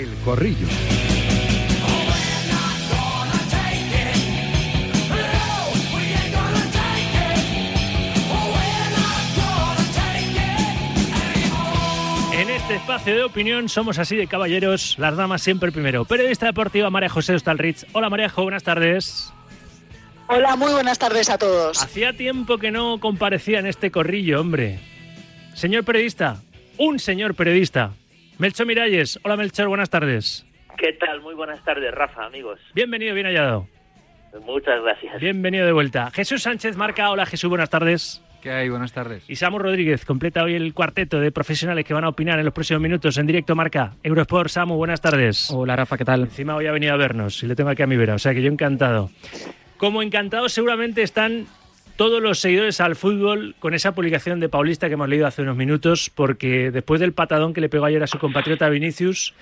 El Corrillo. En este espacio de opinión somos así de caballeros, las damas siempre primero. Periodista deportiva María José Ostalrich. Hola María Jo, buenas tardes. Hola, muy buenas tardes a todos. Hacía tiempo que no comparecía en este corrillo, hombre. Señor periodista, un señor periodista. Melchor Miralles. Hola Melchor, buenas tardes. ¿Qué tal? Muy buenas tardes, Rafa, amigos. Bienvenido, bien hallado. Muchas gracias. Bienvenido de vuelta. Jesús Sánchez Marca. Hola Jesús, buenas tardes. ¿Qué hay? Buenas tardes. Y Samu Rodríguez completa hoy el cuarteto de profesionales que van a opinar en los próximos minutos en directo Marca. Eurosport, Samu, buenas tardes. Hola Rafa, ¿qué tal? Encima hoy ha venido a vernos y le tengo aquí a mi vera, o sea que yo encantado. Como encantados seguramente están todos los seguidores al fútbol con esa publicación de Paulista que hemos leído hace unos minutos, porque después del patadón que le pegó ayer a su compatriota Vinicius,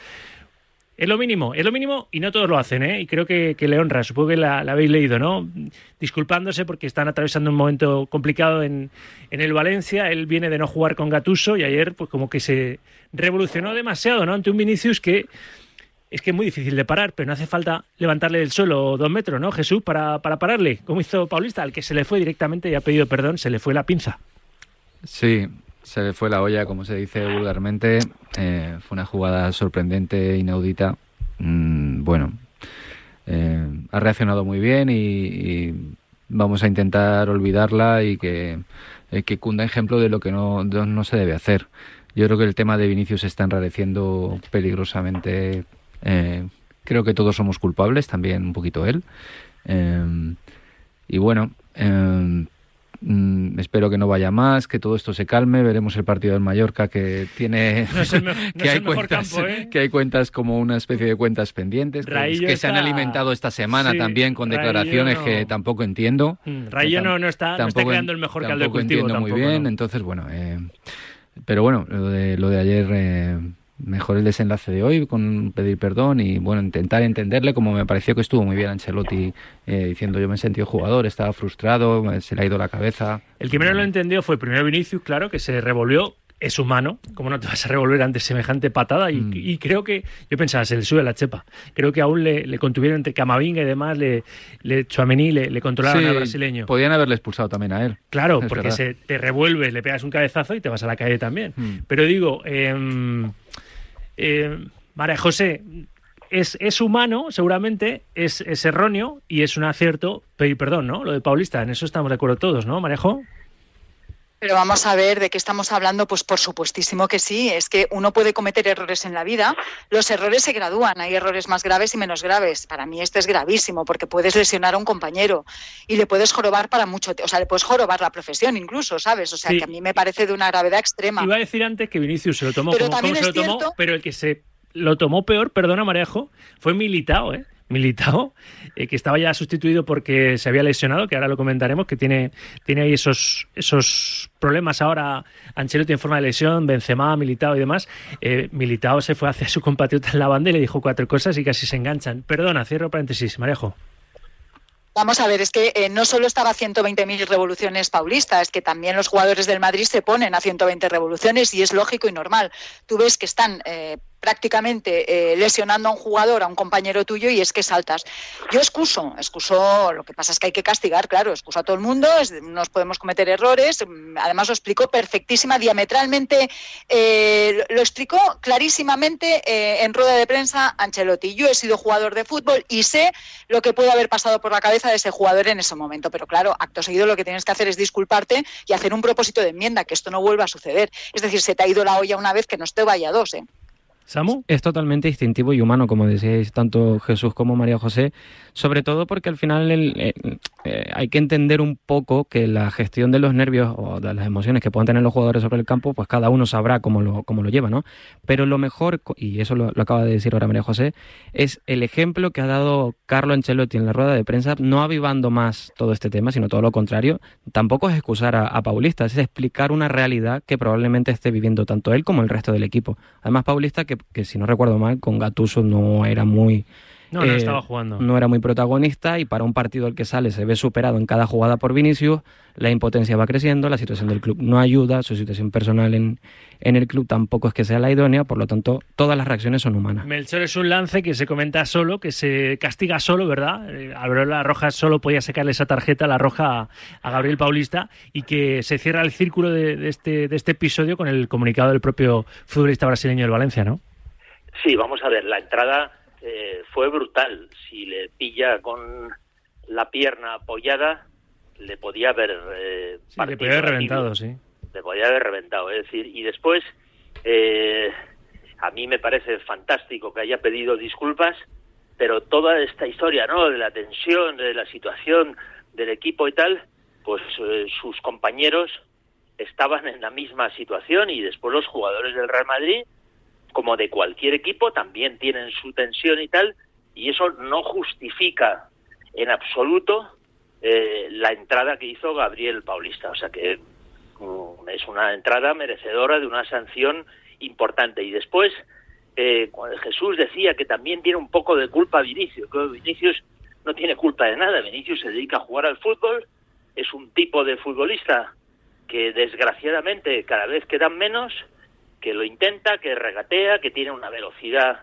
es lo mínimo, es lo mínimo y no todos lo hacen, ¿eh? Y creo que, le honra, supongo que la, la, habéis leído, ¿no? Disculpándose porque están atravesando un momento complicado en, en, el Valencia, él viene de no jugar con Gatuso y ayer pues como que se revolucionó demasiado, ¿no? Ante un Vinicius que es que es muy difícil de parar, pero no hace falta levantarle del suelo dos metros, ¿no, Jesús? Para, para pararle, como hizo Paulista, al que se le fue directamente y ha pedido perdón, se le fue la pinza. Sí, se le fue la olla, como se dice vulgarmente. Eh, fue una jugada sorprendente, inaudita. Mm, bueno, eh, ha reaccionado muy bien y, vamos a intentar olvidarla y que, eh, que cunda ejemplo de lo que no, no se debe hacer. Yo creo que el tema de Vinicius se está enradeciendo peligrosamente eh, creo que todos somos culpables, también un poquito él. Eh, y bueno, eh, mm, espero que no vaya más, que todo esto se calme. Veremos el partido del Mallorca que tiene no es el me- no que, es hay el cuentas, campo, ¿eh? que hay cuentas como una especie de cuentas pendientes que, se han alimentado esta semana Sí, también con declaraciones no. que tampoco entiendo. Mm, Que no, no está, no está tampoco creando el mejor caldo de tampoco cultivo. entiendo muy tampoco, bien, entonces bueno, eh, pero bueno, lo de, lo de ayer, eh, mejor el desenlace de hoy con pedir perdón y bueno, intentar entenderle como me pareció que estuvo muy bien Ancelotti eh, diciendo yo me he sentido jugador, estaba frustrado, se le ha ido la cabeza. El que menos lo entendió fue primero Vinicius, claro, que se revolvió. Es humano, ¿cómo no te vas a revolver ante semejante patada? Y, Mm. y creo que, yo pensaba, se le sube la chepa. Creo que aún le, le contuvieron entre Camavinga y demás, le, le le, le controlaron Sí, al brasileño. podían haberle expulsado también a él. Claro, Es porque verdad. se te revuelves, le pegas un cabezazo y te vas a la calle también. Mm. Pero digo, eh, eh, María José, es, es humano, seguramente, es, es erróneo y es un acierto pedir perdón, ¿no? Lo de Paulista, en eso estamos de acuerdo todos, ¿no, Marejo? Pero vamos a ver de qué estamos hablando. Pues por supuestísimo que sí. Es que uno puede cometer errores en la vida. Los errores se gradúan. Hay errores más graves y menos graves. Para mí este es gravísimo porque puedes lesionar a un compañero y le puedes jorobar para mucho. O sea, le puedes jorobar la profesión incluso, ¿sabes? O sea, Sí. que a mí me parece de una gravedad extrema. Iba a decir antes que Vinicius se lo tomó Pero como, también como se lo tomó, cierto- pero el que se lo tomó peor, perdona Marejo, fue Militao, ¿eh? Militao, eh, que estaba ya sustituido porque se había lesionado, que ahora lo comentaremos, que tiene, tiene ahí esos, esos problemas ahora Ancelotti en forma de lesión, Benzema, Militao y demás. Eh, Militao se fue hacia su compatriota en la banda y le dijo cuatro cosas y casi se enganchan. Perdona, cierro paréntesis, Marejo. Vamos a ver, es que eh, no solo estaba a 120.000 revoluciones Paulista, es que también los jugadores del Madrid se ponen a 120 revoluciones y es lógico y normal. Tú ves que están prácticamente eh, lesionando a un jugador, a un compañero tuyo y es que saltas. Yo excuso, excuso, lo que pasa es que hay que castigar, claro, excuso a todo el mundo, nos podemos cometer errores, mm, además lo explicó perfectísima, diametralmente, eh, lo explicó clarísimamente eh, en rueda de prensa Ancelotti. Yo he sido jugador de fútbol y sé lo que puede haber pasado por la cabeza de ese jugador en ese momento. Pero claro, acto seguido lo que tienes que hacer es disculparte y hacer un propósito de enmienda, que esto no vuelva a suceder. Es decir, se te ha ido la olla una vez que no te vaya dos. ¿eh? Es totalmente instintivo y humano, como decíais tanto Jesús como María José, sobre todo porque al final el- eh, eh, hay que entender un poco que la gestión de los nervios o de las emociones que puedan tener los jugadores sobre el campo, pues cada uno sabrá cómo lo, cómo lo lleva, ¿no? Pero lo mejor, y eso lo, lo acaba de decir ahora María José, es el ejemplo que ha dado Carlo Ancelotti en la rueda de prensa, no avivando más todo este tema, sino todo lo contrario. Tampoco es excusar a, a Paulista, es explicar una realidad que probablemente esté viviendo tanto él como el resto del equipo. Además, Paulista, que, que si no recuerdo mal, con Gatuso no era muy No, no estaba jugando. No era muy protagonista y para un partido al que sale se ve superado en cada jugada por Vinicius, la impotencia va creciendo, la situación del club no ayuda, su situación personal en, en el club tampoco es que sea la idónea, por lo tanto, todas las reacciones son humanas. Melchor es un lance que se comenta solo, que se castiga solo, ¿verdad? Eh, la Roja solo podía sacarle esa tarjeta, la roja a, Gabriel Paulista, y que se cierra el círculo de, este, de este episodio con el comunicado del propio futbolista brasileño del Valencia, ¿no? Sí, vamos a ver, la entrada eh, fue brutal. Si le pilla con la pierna apoyada, le podía haber eh, le podía haber reventado, sí. Le podía haber reventado, es decir, y después eh, a mí me parece fantástico que haya pedido disculpas, pero toda esta historia, ¿no? De la tensión, de la situación del equipo y tal, pues eh, sus compañeros estaban en la misma situación y después los jugadores del Real Madrid, como de cualquier equipo, también tienen su tensión y tal, y eso no justifica en absoluto eh, la entrada que hizo Gabriel Paulista. O sea que mm, es una entrada merecedora de una sanción importante. Y después, eh, Jesús decía que también tiene un poco de culpa Vinicius, que Vinicius no tiene culpa de nada. Vinicius se dedica a jugar al fútbol, es un tipo de futbolista que desgraciadamente cada vez quedan menos, que lo intenta, que regatea, que tiene una velocidad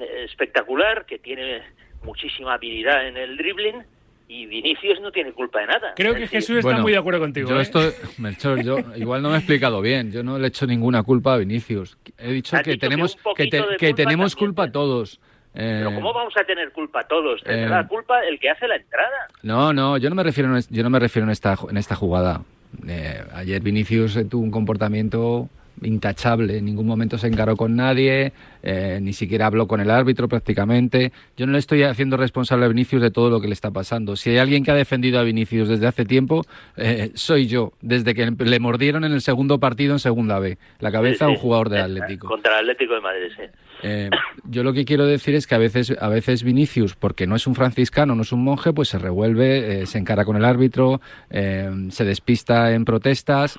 eh, espectacular, que tiene muchísima habilidad en el dribbling y Vinicius no tiene culpa de nada. Creo que Jesús está muy de acuerdo contigo. Yo ¿eh? estoy, Melchor, yo igual no me he explicado bien. Yo no le he hecho ninguna culpa a Vinicius. He dicho que tenemos que, que tenemos culpa todos. Pero ¿cómo vamos a tener culpa todos? Tendrá eh, culpa el que hace la entrada. No, no, yo no me refiero, yo no me refiero en esta en esta jugada. Eh, ayer Vinicius tuvo un comportamiento intachable, en ningún momento se encaró con nadie, eh, ni siquiera habló con el árbitro prácticamente. Yo no le estoy haciendo responsable a Vinicius de todo lo que le está pasando. Si hay alguien que ha defendido a Vinicius desde hace tiempo, eh, soy yo, desde que le mordieron en el segundo partido en Segunda B, la cabeza a un jugador del Atlético. Contra el Atlético de Madrid, sí. Eh, yo lo que quiero decir es que a veces, a veces Vinicius, porque no es un franciscano, no es un monje, pues se revuelve, eh, se encara con el árbitro, eh, se despista en protestas,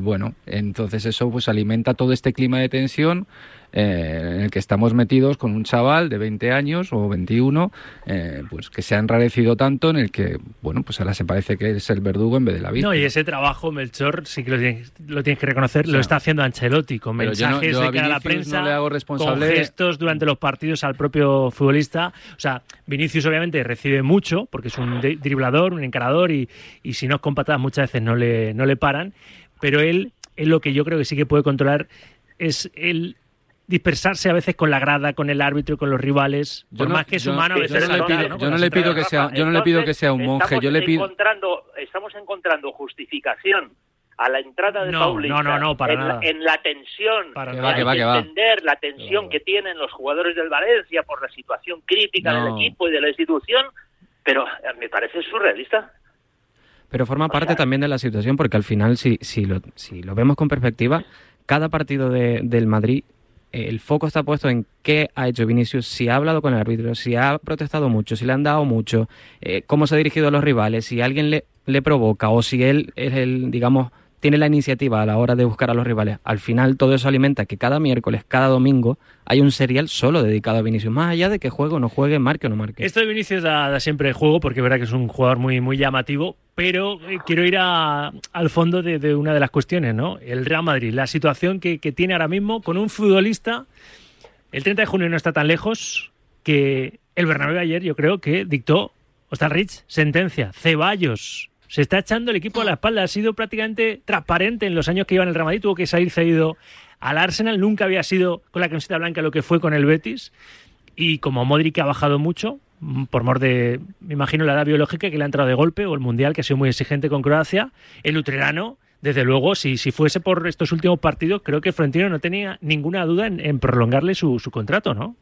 bueno, entonces eso pues alimenta todo este clima de tensión eh, en el que estamos metidos con un chaval de 20 años o 21, eh, pues que se ha enrarecido tanto en el que, bueno, pues ahora se parece que es el verdugo en vez de la vida. No, y ese trabajo, Melchor, sí que lo tienes, lo tienes que reconocer, lo está haciendo Ancelotti, con mensajes de cara a la prensa, le hago responsable... con gestos durante los partidos al propio futbolista. O sea, Vinicius obviamente recibe mucho, porque es un driblador, un encarador, y, y si no es con patadas muchas veces no le, no le paran, pero él, es lo que yo creo que sí que puede controlar es el dispersarse a veces con la grada, con el árbitro y con los rivales, por más que es humano a veces yo no le pido, que sea, yo no le pido que sea un monje, yo le pido encontrando, estamos encontrando justificación a la entrada de no, no, no, no, para en, nada. La, en la tensión, para que va, entender la tensión que tienen los jugadores del Valencia por la situación crítica del equipo y de la institución, pero eh, me parece surrealista. Pero forma parte también de la situación porque al final, si, si, lo, si lo vemos con perspectiva, cada partido de, del Madrid el foco está puesto en qué ha hecho Vinicius, si ha hablado con el árbitro, si ha protestado mucho, si le han dado mucho, eh, cómo se ha dirigido a los rivales, si alguien le, le provoca o si él es el, digamos, tiene la iniciativa a la hora de buscar a los rivales. Al final todo eso alimenta que cada miércoles, cada domingo, hay un serial solo dedicado a Vinicius, más allá de que juegue o no juegue, marque o no marque. Esto de Vinicius da, siempre juego porque verdad que es un jugador muy, muy llamativo, pero eh, quiero ir al fondo de, una de las cuestiones, ¿no? El Real Madrid, la situación que, tiene ahora mismo con un futbolista, el 30 de junio no está tan lejos, que el Bernabéu ayer yo creo que dictó, Rich, sentencia, Ceballos, se está echando el equipo a la espalda. Ha sido prácticamente transparente en los años que iba en el Real Madrid. Tuvo que salir cedido al Arsenal. Nunca había sido con la camiseta blanca lo que fue con el Betis. Y como Modric ha bajado mucho, por mor de, me imagino, la edad biológica que le ha entrado de golpe, o el Mundial, que ha sido muy exigente con Croacia, el utrerano, desde luego, si, si fuese por estos últimos partidos, creo que Florentino no tenía ninguna duda en, prolongarle su, su contrato, ¿no?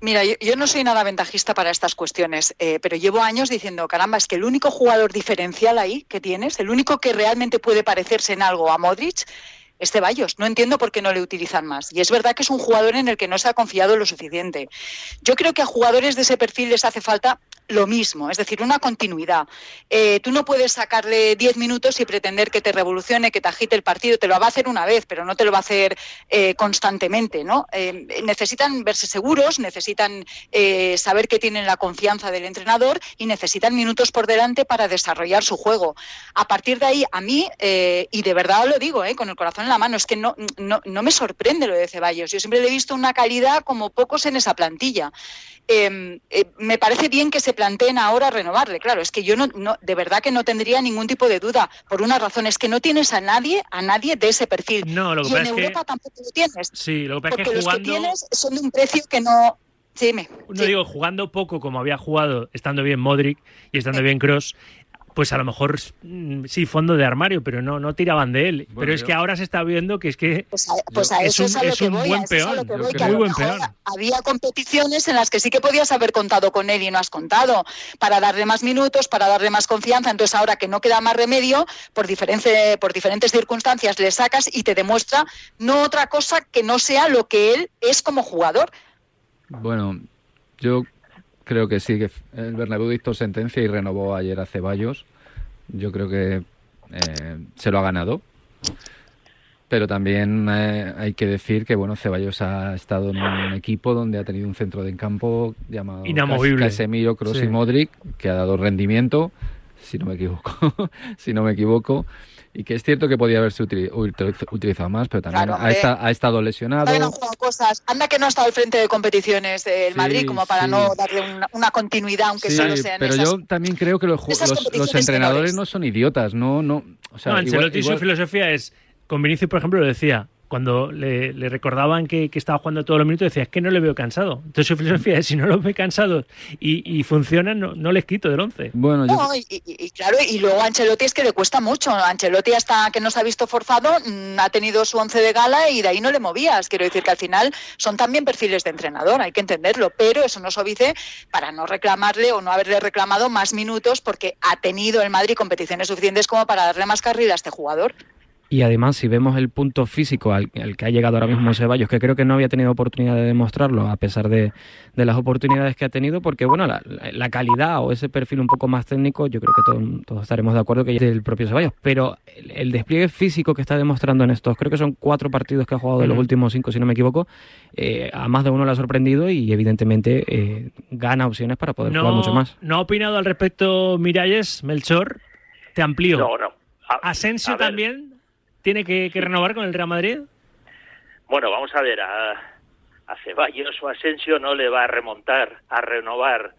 Mira, yo, no soy nada ventajista para estas cuestiones, eh, pero llevo años diciendo, caramba, es que el único jugador diferencial ahí que tienes, el único que realmente puede parecerse en algo a Modric, es Ceballos. No entiendo por qué no le utilizan más. Y es verdad que es un jugador en el que no se ha confiado lo suficiente. Yo creo que a jugadores de ese perfil les hace falta lo mismo, es decir, una continuidad. Eh, tú no puedes sacarle 10 minutos y pretender que te revolucione, que te agite el partido, te lo va a hacer una vez, pero no te lo va a hacer eh, constantemente, ¿no? Eh, necesitan verse seguros, necesitan saber que tienen la confianza del entrenador y necesitan minutos por delante para desarrollar su juego. A partir de ahí, a mí, y de verdad lo digo, con el corazón en la mano, es que no, no, no me sorprende lo de Ceballos. Yo siempre le he visto una calidad como pocos en esa plantilla. Em, eh, me parece bien que se planteen ahora renovarle. Claro, es que yo no, de verdad que no tendría ningún tipo de duda. Por una razón, es que no tienes a nadie, a nadie de ese perfil. No, lo que y en Europa tampoco lo tienes. Sí, lo que pasa porque es que los que tienes son de un precio que no. Sí, me, no digo, jugando poco como había jugado, estando bien Modric y estando bien Cross, pues a lo mejor mm, sí, fondo de armario, pero no, no tiraban de él. pero es que ahora se está viendo que es que pues a, pues eso es, a lo que voy, buen peón. muy buen peón. Había competiciones en las que sí que podías haber contado con él y no has contado, para darle más minutos, para darle más confianza. Entonces ahora que no queda más remedio, por, diferente, por diferentes circunstancias le sacas y te demuestra no otra cosa que no sea lo que él es como jugador. Bueno, yo creo que sí, que el Bernabéu dictó sentencia y renovó ayer a Ceballos. Yo creo que eh, se lo ha ganado. Pero también eh, hay que decir que bueno Ceballos ha estado en un equipo donde ha tenido un centro de campo llamado Inamovible. Casemiro, Kroos y Modric, que ha dado rendimiento, si no me equivoco, si no me equivoco y que es cierto que podía haberse utilizado más, pero también ha, estado lesionado. cosas. Anda que no ha estado al frente de competiciones del Madrid como para no darle una, continuidad, aunque solo sean Pero yo también creo que los, entrenadores no son idiotas, no, no. O sea, no, su filosofía es, con Vinicius, por ejemplo, lo decía, cuando le, recordaban que, estaba jugando todos los minutos, decía, es que no le veo cansado. Entonces su filosofía es, si no los ve cansados y, funcionan, no, les quito del 11. Bueno, y, claro, y luego Ancelotti es que le cuesta mucho. Ancelotti hasta que no se ha visto forzado, mm, ha tenido su 11 de gala y de ahí no le movías. Quiero decir que al final son también perfiles de entrenador, hay que entenderlo, pero eso no obvice para no reclamarle o no haberle reclamado más minutos porque ha tenido el Madrid competiciones suficientes como para darle más carrera a este jugador. Y además, si vemos el punto físico al, que ha llegado ahora mismo Ceballos, que creo que no había tenido oportunidad de demostrarlo, a pesar de, las oportunidades que ha tenido, porque bueno, la, calidad o ese perfil un poco más técnico, yo creo que todos, estaremos de acuerdo que es del propio Ceballos. Pero el, despliegue físico que está demostrando en estos, creo que son cuatro partidos que ha jugado de los últimos cinco, si no me equivoco, eh, a más de uno le ha sorprendido y evidentemente eh, gana opciones para poder jugar mucho más. ¿No ha opinado al respecto Miralles, Melchor? Te amplío. No, no. Asensio también tiene que, renovar con el Real Madrid? Bueno, vamos a ver, a, a Ceballos o Asensio no le va a remontar, a renovar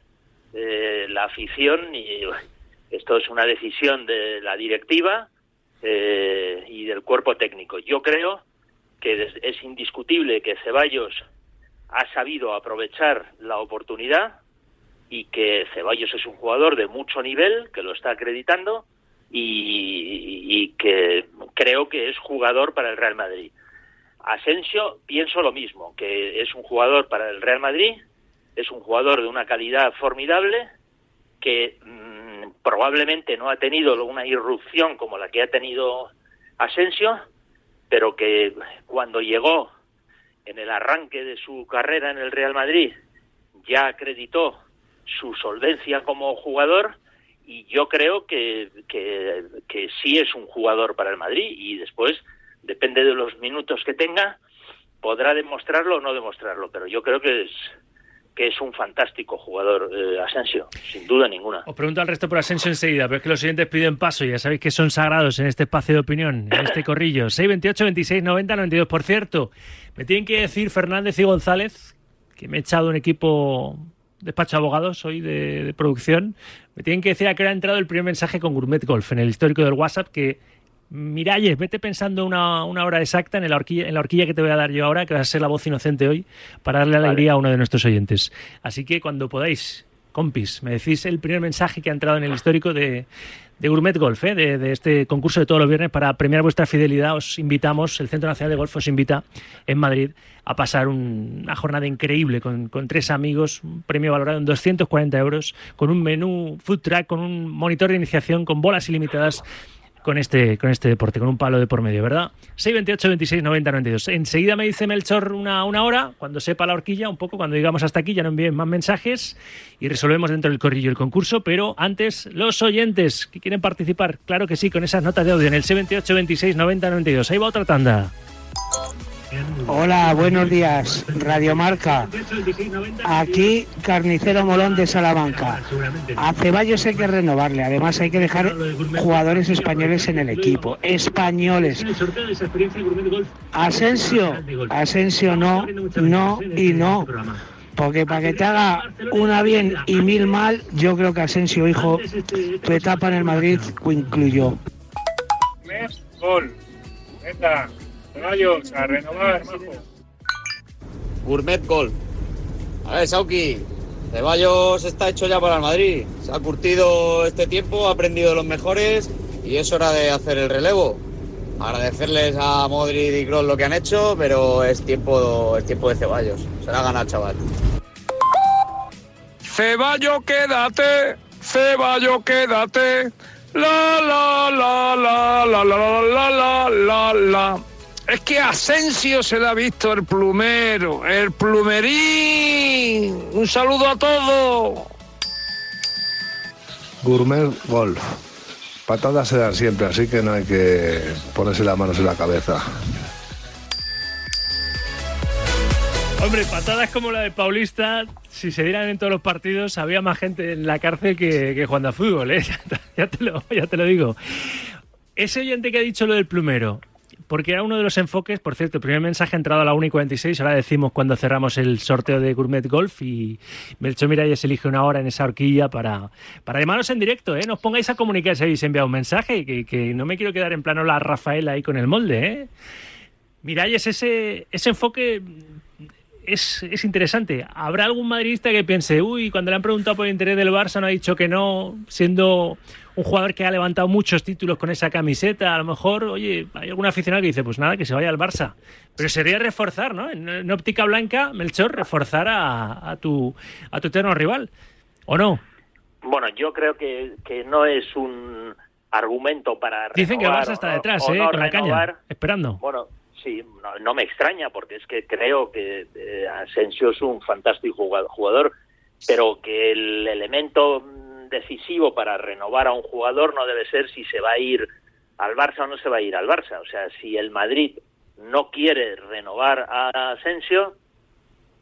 eh, la afición y esto es una decisión de la directiva eh, y del cuerpo técnico. Yo creo que es indiscutible que Ceballos ha sabido aprovechar la oportunidad y que Ceballos es un jugador de mucho nivel, que lo está acreditando, y, que creo que es jugador para el Real Madrid. Asensio, pienso lo mismo, que es un jugador para el Real Madrid, es un jugador de una calidad formidable, que mm, probablemente no ha tenido una irrupción como la que ha tenido Asensio, pero que cuando llegó en el arranque de su carrera en el Real Madrid ya acreditó su solvencia como jugador y yo creo que, que, que, sí es un jugador para el Madrid y después, depende de los minutos que tenga, podrá demostrarlo o no demostrarlo, pero yo creo que es que es un fantástico jugador eh, Asensio, sin duda ninguna. Os pregunto al resto por Asensio enseguida, pero es que los siguientes piden paso, ya sabéis que son sagrados en este espacio de opinión, en este corrillo. 628 26 90 92. Por cierto, me tienen que decir Fernández y González que me he echado un equipo despacho de abogados, soy de, producción, me tienen que decir a qué hora ha entrado el primer mensaje con Gourmet Golf en el histórico del WhatsApp que Miralles, vete pensando una, una hora exacta en la, horquilla, en la horquilla que te voy a dar yo ahora, que va a ser la voz inocente hoy, para darle alegría a uno de nuestros oyentes. Así que cuando podáis, compis, me decís el primer mensaje que ha entrado en el histórico de, de Gourmet Golf, ¿eh? de, este concurso de todos los viernes para premiar vuestra fidelidad. Os invitamos, el Centro Nacional de Golf os invita en Madrid a pasar una jornada increíble con, tres amigos, un premio valorado en 240 euros, con un menú food track, con un monitor de iniciación, con bolas ilimitadas con este, con este deporte, con un palo de por medio, ¿verdad? 628 26 90 92. Enseguida me dice Melchor una, una hora, cuando sepa la horquilla, un poco, cuando digamos hasta aquí, ya no envíen más mensajes y resolvemos dentro del corrillo el concurso, pero antes, los oyentes que quieren participar, claro que sí, con esas notas de audio en el 78 26 90 92. Ahí va otra tanda. Hola, buenos días, Radio Marca. Aquí, Carnicero Molón de Salamanca. A Ceballos hay que renovarle, además hay que dejar jugadores españoles en el equipo. Españoles. Asensio, Asensio no, no y no. Porque para que te haga una bien y mil mal, yo creo que Asensio, hijo, tu etapa en el Madrid incluyó. Gol. Ceballos, a renovar, majo. Gourmet Gol. A ver, Sauki, Ceballos está hecho ya para el Madrid. Se ha curtido este tiempo, ha aprendido de los mejores y es hora de hacer el relevo. Agradecerles a Modric y Kroos lo que han hecho, pero es tiempo, es tiempo de Ceballos. Se la ha ganado, chaval. Ceballos, quédate. Ceballos, quédate. La la la la la la la la la la. Es que Asensio se le ha visto el plumero, el plumerín. Un saludo a todos. Gourmet Golf. Patadas se dan siempre, así que no hay que ponerse las manos en la cabeza. Hombre, patadas como la de Paulista, si se dieran en todos los partidos, había más gente en la cárcel que, que jugando a fútbol, ¿eh? ya, te lo, ya te lo digo. Ese oyente que ha dicho lo del plumero, porque era uno de los enfoques, por cierto, el primer mensaje ha entrado a la 1 y 46, ahora decimos cuando cerramos el sorteo de Gourmet Golf y Melchor Miralles elige una hora en esa horquilla para, para en directo, ¿eh? Nos pongáis a comunicar si habéis enviado un mensaje, que, que no me quiero quedar en plano la Rafaela ahí con el molde, ¿eh? Miralles, ese, ese enfoque es, es, interesante. ¿Habrá algún madridista que piense, uy, cuando le han preguntado por el interés del Barça no ha dicho que no, siendo un jugador que ha levantado muchos títulos con esa camiseta? A lo mejor, oye, hay algún aficionado que dice, pues nada, que se vaya al Barça. Pero sería reforzar, ¿no? En, en óptica blanca, Melchor, reforzar a, a, tu, a tu eterno rival. ¿O no? Bueno, yo creo que, que no es un argumento para Dicen que el Barça está detrás, ¿eh? no con la caña, esperando. Bueno, sí, no, no, me extraña porque es que creo que eh, Asensio es un fantástico jugador, pero que el elemento decisivo para renovar a un jugador no debe ser si se va a ir al Barça o no se va a ir al Barça. O sea, si el Madrid no quiere renovar a Asensio,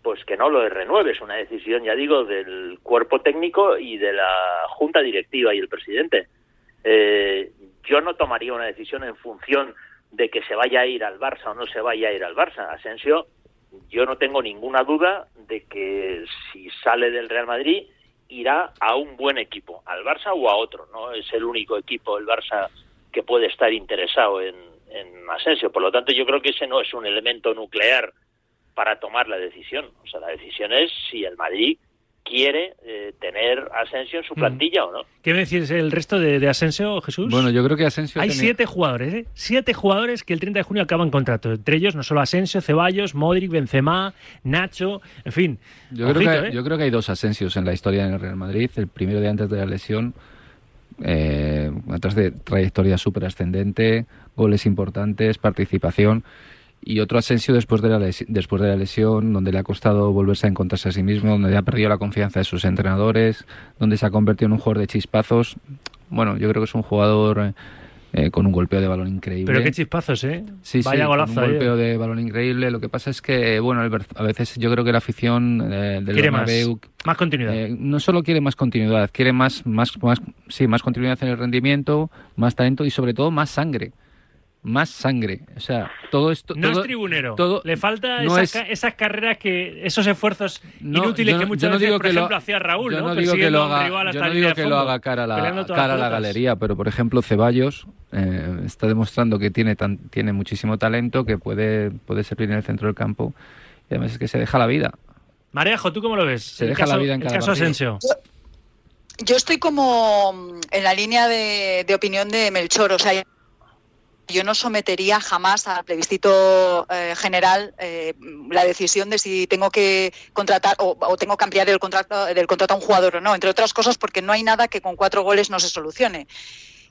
pues que no lo renueve. Es una decisión, ya digo, del cuerpo técnico y de la junta directiva y el presidente. Eh, yo no tomaría una decisión en función de que se vaya a ir al Barça o no se vaya a ir al Barça. Asensio, yo no tengo ninguna duda de que si sale del Real Madrid irá a un buen equipo, al Barça o a otro. No es el único equipo, el Barça, que puede estar interesado en, en Asensio. Por lo tanto, yo creo que ese no es un elemento nuclear para tomar la decisión. O sea, la decisión es si el Madrid quiere eh, tener Asensio en su plantilla mm. o no. ¿Qué me decís el resto de, de, Asensio, Jesús? Bueno, yo creo que Asensio... Hay tenía... siete jugadores, ¿eh? Siete jugadores que el 30 de junio acaban contrato. Entre ellos no solo Asensio, Ceballos, Modric, Benzema, Nacho, en fin. Yo, ojito, creo, que, ¿eh? yo creo que hay dos Asensios en la historia del Real Madrid. El primero de antes de la lesión, eh, atrás de trayectoria súper ascendente, goles importantes, participación y otro Asensio después de, la después de la lesión, donde le ha costado volverse a encontrarse a sí mismo, donde ha perdido la confianza de sus entrenadores, donde se ha convertido en un jugador de chispazos. Bueno, yo creo que es un jugador eh, con un golpeo de balón increíble. Pero qué chispazos, ¿eh? Sí, Vaya sí, golazo. un golpeo eh. de balón increíble. Lo que pasa es que, bueno, a veces yo creo que la afición eh, del quiere Bernabéu, más, más continuidad. Eh, no solo quiere más continuidad, quiere más, más, más, sí, más continuidad en el rendimiento, más talento y sobre todo más sangre más sangre. O sea, todo esto. No todo, es tribunero. Todo, Le falta no esas, es, esas, carreras que. esos esfuerzos no, inútiles yo, que muchas no veces, digo por que ejemplo, lo, hacía Raúl, yo ¿no? no digo que lo haga, yo no digo que lo haga cara a la, cara a la galería, pero por ejemplo, Ceballos eh, está demostrando que tiene, tan, tiene muchísimo talento, que puede, puede servir en el centro del campo. Y además es que se deja la vida. Marejo, ¿tú cómo lo ves? Se el deja caso, la vida en el cada caso Asensio. Yo estoy como en la línea de, de opinión de Melchor, o sea, yo no sometería jamás al plebiscito eh, general eh, la decisión de si tengo que contratar o, o, tengo que ampliar el contrato del contrato a un jugador o no, entre otras cosas porque no hay nada que con cuatro goles no se solucione.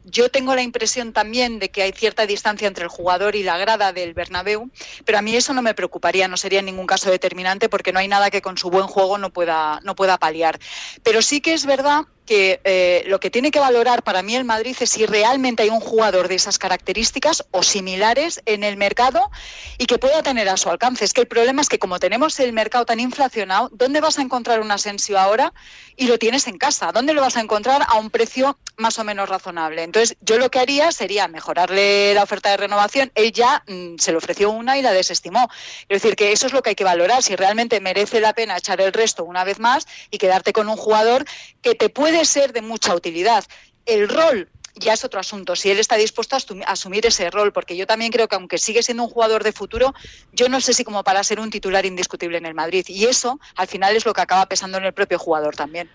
Yo tengo la impresión también de que hay cierta distancia entre el jugador y la grada del Bernabéu, pero a mí eso no me preocuparía, no sería en ningún caso determinante porque no hay nada que con su buen juego no pueda, no pueda paliar. Pero sí que es verdad que eh, lo que tiene que valorar para mí el Madrid es si realmente hay un jugador de esas características o similares en el mercado y que pueda tener a su alcance. Es que el problema es que como tenemos el mercado tan inflacionado, ¿dónde vas a encontrar un Asensio ahora y lo tienes en casa? ¿Dónde lo vas a encontrar a un precio más o menos razonable? Entonces, yo lo que haría sería mejorarle la oferta de renovación. Él ya mm, se le ofreció una y la desestimó. Es decir, que eso es lo que hay que valorar, si realmente merece la pena echar el resto una vez más y quedarte con un jugador que te puede puede ser de mucha utilidad. El rol ya es otro asunto, si él está dispuesto a asumir ese rol, porque yo también creo que aunque sigue siendo un jugador de futuro, yo no sé si como para ser un titular indiscutible en el Madrid. Y eso al final es lo que acaba pesando en el propio jugador también.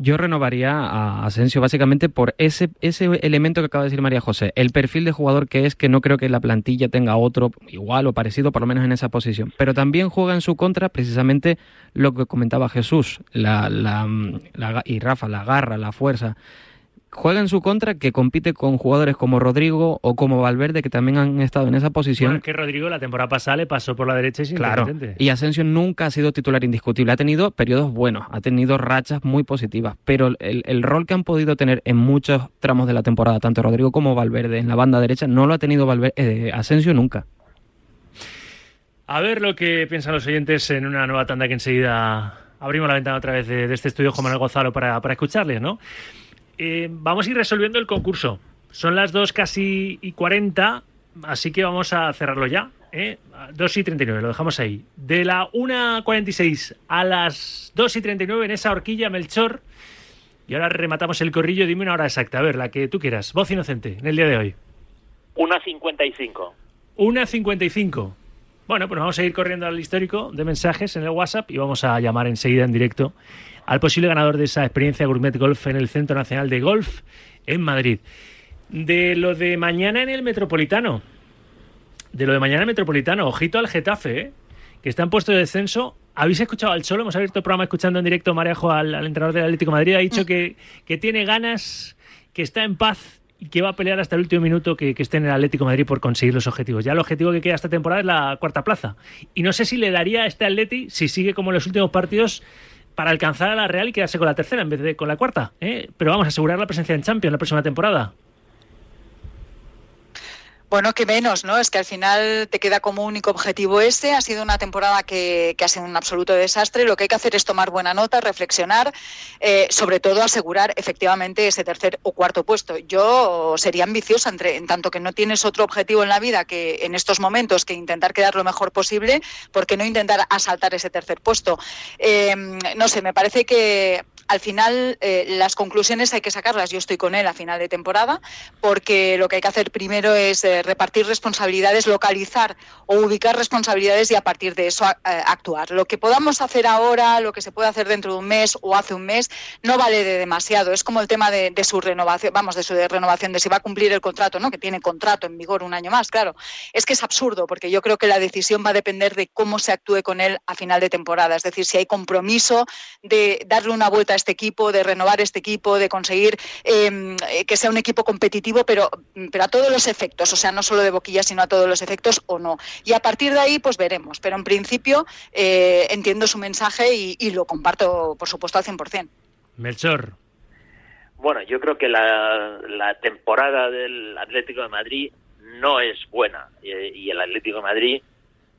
Yo, renovaría a Asensio básicamente por ese, ese elemento que acaba de decir María José, el perfil de jugador que es, que no creo que la plantilla tenga otro igual o parecido, por lo menos en esa posición. Pero también juega en su contra precisamente lo que comentaba Jesús la, la, y Rafa, la garra, la fuerza juega en su contra que compite con jugadores como Rodrigo o como Valverde que también han estado en esa posición. Bueno, que Rodrigo la temporada pasada le pasó por la derecha y Claro. Y Asensio nunca ha sido titular indiscutible. Ha tenido periodos buenos, ha tenido rachas muy positivas, pero el, rol que han podido tener en muchos tramos de la temporada, tanto Rodrigo como Valverde en la banda derecha, no lo ha tenido Valverde, eh, Asensio nunca. A ver lo que piensan los oyentes en una nueva tanda que enseguida abrimos la ventana otra vez de, este estudio Juan Manuel Gonzalo para, para escucharles, ¿no? Eh, vamos a ir resolviendo el concurso. Son las 2 casi y 40, así que vamos a cerrarlo ya. ¿eh? 2 y 39, lo dejamos ahí. De la 1.46 a las 2 y 39 en esa horquilla, Melchor. Y ahora rematamos el corrillo. Dime una hora exacta, a ver, la que tú quieras. Voz inocente en el día de hoy. 1.55. 1.55. Bueno, pues vamos a ir corriendo al histórico de mensajes en el WhatsApp y vamos a llamar enseguida en directo al posible ganador de esa experiencia Gourmet Golf en el Centro Nacional de Golf en Madrid. De lo de mañana en el Metropolitano. De lo de mañana en el Metropolitano. Ojito al Getafe, ¿eh? que está en puesto de descenso. ¿Habéis escuchado al Cholo? Hemos abierto el programa escuchando en directo Marejo al, al entrenador del Atlético de Madrid. Ha dicho mm. que, que tiene ganas, que está en paz y que va a pelear hasta el último minuto que, que, esté en el Atlético de Madrid por conseguir los objetivos. Ya el objetivo que queda esta temporada es la cuarta plaza. Y no sé si le daría a este Atleti, si sigue como en los últimos partidos, para alcanzar a la Real y quedarse con la tercera en vez de con la cuarta. ¿eh? Pero vamos a asegurar la presencia en Champions la próxima temporada. Bueno, que menos, ¿no? Es que al final te queda como único objetivo ese. Ha sido una temporada que, ha sido un absoluto desastre. Lo que hay que hacer es tomar buena nota, reflexionar, eh, sobre todo asegurar efectivamente ese tercer o cuarto puesto. Yo sería ambiciosa, entre, en tanto que no tienes otro objetivo en la vida que en estos momentos que intentar quedar lo mejor posible, ¿por qué no intentar asaltar ese tercer puesto? Eh, no sé, me parece que al final eh, las conclusiones hay que sacarlas. Yo estoy con él a final de temporada porque lo que hay que hacer primero es eh, repartir responsabilidades, localizar o ubicar responsabilidades y a partir de eso eh, actuar. Lo que podamos hacer ahora, lo que se puede hacer dentro de un mes o hace un mes, no vale de demasiado. Es como el tema de, su renovación, vamos, de su renovación, de si va a cumplir el contrato, ¿no? Que tiene contrato en vigor un año más, claro. Es que es absurdo porque yo creo que la decisión va a depender de cómo se actúe con él a final de temporada. Es decir, si hay compromiso de darle una vuelta a este equipo, de renovar este equipo, de conseguir em, que sea un equipo competitivo, pero, pero a todos los efectos, o sea, no solo de boquilla, sino a todos los efectos o no. Y a partir de ahí, pues veremos. Pero en principio eh, entiendo su mensaje y, lo comparto, por supuesto, al 100%. Melchor. Bueno, yo creo que la, la temporada del Atlético de Madrid no es buena y el Atlético de Madrid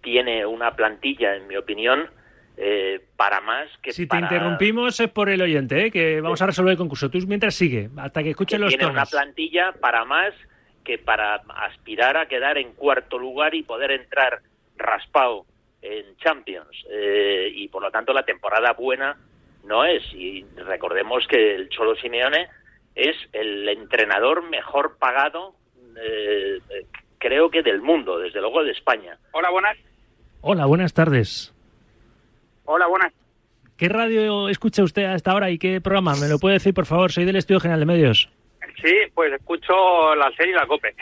tiene una plantilla, en mi opinión, eh, para más que si te interrumpimos es por el oyente, ¿eh? que vamos a resolver el concurso. Tú mientras sigue, hasta que escuchen los tiene una plantilla para más que para aspirar a quedar en cuarto lugar y poder entrar raspado en Champions. Eh, y por lo tanto la temporada buena no es. Y recordemos que el Cholo Simeone es el entrenador mejor pagado, creo que del mundo, desde luego de España. Hola, buenas. Hola, buenas tardes. Hola, buenas. ¿Qué radio escucha usted a esta hora y qué programa? ¿Me lo puede decir, por favor? Soy del Estudio General de Medios. Sí, pues escucho la serie y la COPE.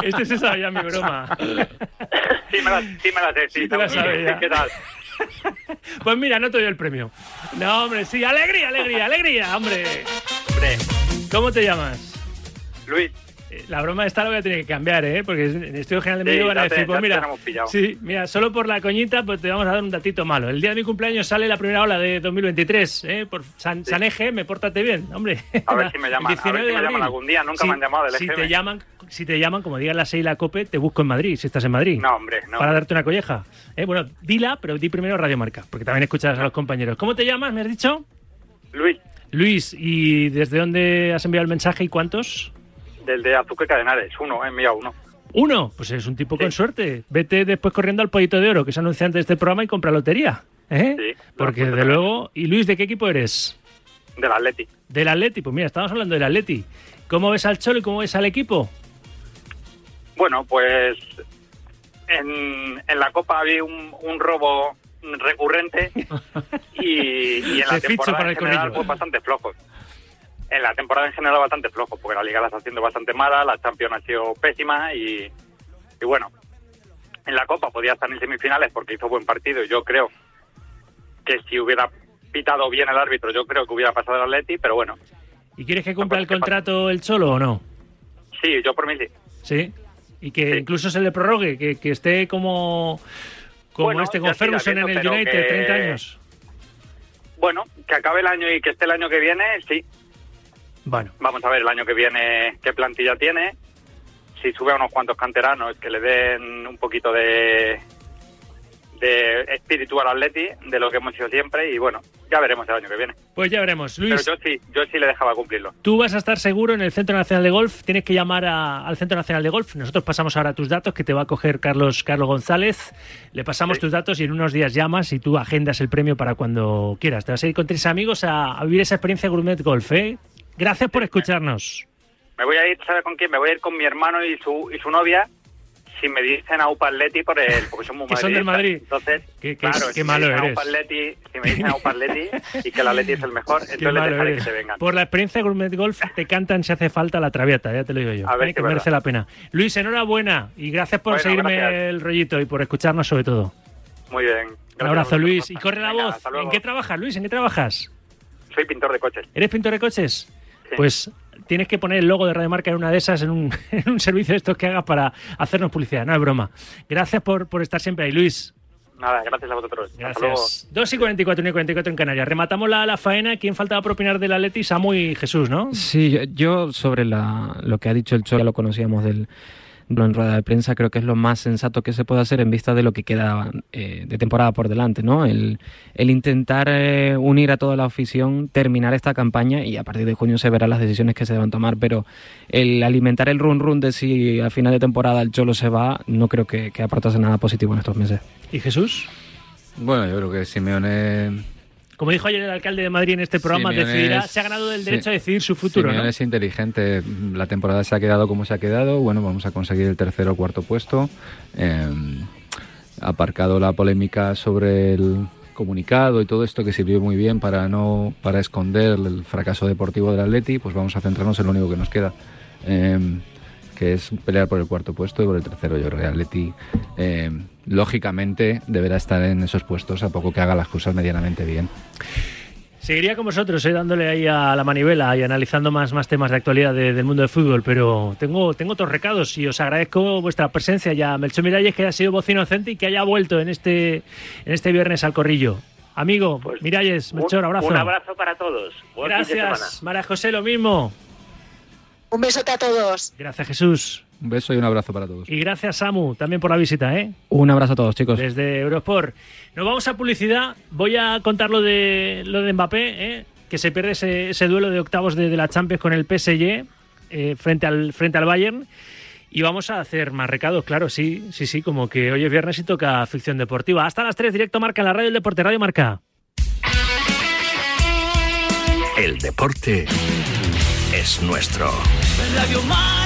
este se sabe ya mi broma. sí, me la, sí me la sé, sí. te la sabe ¿Qué tal? Pues mira, no te doy el premio. No, hombre, sí, alegría, alegría, alegría, hombre. Hombre. ¿Cómo te llamas? Luis. La broma esta la voy a tener que cambiar, ¿eh? Porque en el estudio general de Sí, medio van a decir, pues mira, sí, mira, solo por la coñita, pues te vamos a dar un datito malo. El día de mi cumpleaños sale la primera ola de 2023, ¿eh? Por San, San Eje, me pórtate bien, hombre. A ver si me llaman, a ver 19 si me llaman algún día. Nunca Sí, me han llamado del si EGM. te llaman, si te llaman, como diga la 6 la COPE, te busco en Madrid, si estás en Madrid. No, hombre, no. Para darte una colleja. Eh, bueno, dila, pero di primero Radio Marca, porque también escuchas a los compañeros. ¿Cómo te llamas, me has dicho? Luis, Luis, ¿y desde dónde has enviado el mensaje y cuántos? Del de Azúcar Cadenares. Uno, he enviado uno. Uno, pues eres un tipo con suerte. Vete después corriendo al Pollito de Oro, que es anunciante de este programa, y compra lotería. ¿eh? Sí, Porque desde luego... ¿Y Luis, de qué equipo eres? Del Atleti. Del Atleti. Pues mira, estamos hablando del Atleti. ¿Cómo ves al Cholo y cómo ves al equipo? Bueno, pues en, en la Copa había un, un robo recurrente y, y en la ficho temporada en general pues bastante flojos. En la temporada en general bastante flojos, porque la Liga la está haciendo bastante mala, la Champions ha sido pésima y, y bueno, en la Copa podía estar en semifinales porque hizo buen partido. Yo creo que si hubiera pitado bien el árbitro, yo creo que hubiera pasado el Atleti, pero bueno, ¿Y quieres que cumpla el contrato el Cholo o no? sí, yo por mí sí. Sí. Y que incluso se le prorrogue, que, que esté como, como Bueno, este, con Ferguson en el United, que- 30 años. Bueno, que acabe el año y que esté el año que viene, sí. Bueno. Vamos a ver el año que viene qué plantilla tiene. Si sube a unos cuantos canteranos que le den un poquito de, de espíritu al Atleti, de lo que hemos sido siempre. Y bueno, ya veremos el año que viene. Pues ya veremos. Luis, Pero yo sí, yo sí le dejaba cumplirlo. Tú vas a estar seguro en el Centro Nacional de Golf. Tienes que llamar a- al Centro Nacional de Golf. Nosotros pasamos ahora tus datos, que te va a coger Carlos, Carlos González. Le pasamos tus datos y en unos días llamas y tú agendas el premio para cuando quieras. Te vas a ir con tres amigos a, a vivir esa experiencia Gourmet Golf. ¿eh? Gracias por escucharnos. Me voy a ir, ¿sabes con quién? Me voy a ir con mi hermano y su, y su novia. Si me dicen a UPA Atleti, por el, porque son muy Que son del. Madrid. Entonces, Qué- qué- claro, qué si malo me dicen a eres. Atleti, si me dicen a UPA Atleti y que el Atleti es el mejor, entonces les dejaré eres. que se vengan. Por la experiencia Gourmet Golf te cantan si hace falta la traviata, ya te lo digo yo. A ver ¿eh? que merece verdad. la pena. Luis, enhorabuena y gracias por Bueno, seguirme gracias. el rollito y por escucharnos sobre todo. Muy bien. Un abrazo, Luis. Y corre la Venga, voz. ¿En qué trabajas, Luis? ¿En qué trabajas? Soy pintor de coches. ¿Eres pintor de coches? Pues tienes que poner el logo de Radio Marca en una de esas, en un, en un servicio de estos que hagas para hacernos publicidad. No es broma. Gracias por, por estar siempre ahí, Luis. Nada, gracias a vosotros. Hasta luego. Gracias. 2 y 44, 1 y 44 en Canarias. Rematamos la, la faena. ¿Quién faltaba por opinar del Atleti? Samu y Jesús, ¿no? Sí, yo, yo sobre la, lo que ha dicho el Cholo, ya lo conocíamos del en rueda de prensa, creo que es lo más sensato que se puede hacer en vista de lo que queda eh, de temporada por delante, ¿no? El, el intentar eh, unir a toda la afición, terminar esta campaña y a partir de junio se verán las decisiones que se deban tomar, pero el alimentar el run run de si al final de temporada el Cholo se va, no creo que, que aportase nada positivo en estos meses. ¿Y Jesús? Bueno, yo creo que Simeone Como dijo ayer el alcalde de Madrid en este programa, Simeone decidirá, es- se ha ganado el sí. derecho a decidir su futuro, Simeone ¿no? es inteligente. La temporada se ha quedado como se ha quedado. Bueno, vamos a conseguir el tercero o cuarto puesto. Eh, aparcado la polémica sobre el comunicado y todo esto que sirvió muy bien para no para esconder el fracaso deportivo del Atleti. Pues vamos a centrarnos en lo único que nos queda. Eh, que es pelear por el cuarto puesto y por el tercero. Yo creo que Atleti, eh, lógicamente, deberá estar en esos puestos a poco que haga las cosas medianamente bien. Seguiría con vosotros, eh, dándole ahí a la manivela y analizando más, más temas de actualidad de- del mundo del fútbol, pero tengo, tengo otros recados y os agradezco vuestra presencia ya. Melchor Miralles, que haya sido voz inocente y que haya vuelto en este, en este viernes al corrillo. Amigo, Miralles, Melchor, abrazo. Un abrazo para todos. Buen. Gracias, María José, lo mismo. Un besote a todos. Gracias, Jesús. Un beso y un abrazo para todos. Y gracias, Samu, también por la visita, ¿eh? Un abrazo a todos, chicos. Desde Eurosport. Nos vamos a publicidad. Voy a contar lo de, lo de Mbappé, ¿eh? que se pierde ese, ese duelo de octavos de, de la Champions con el PSG eh, frente, al, frente al Bayern. Y vamos a hacer más recados, claro, sí, sí, sí, como que hoy es viernes y toca ficción deportiva. Hasta las 3, directo Marca en la radio del deporte, Radio Marca. El deporte es nuestro. Radio Mar.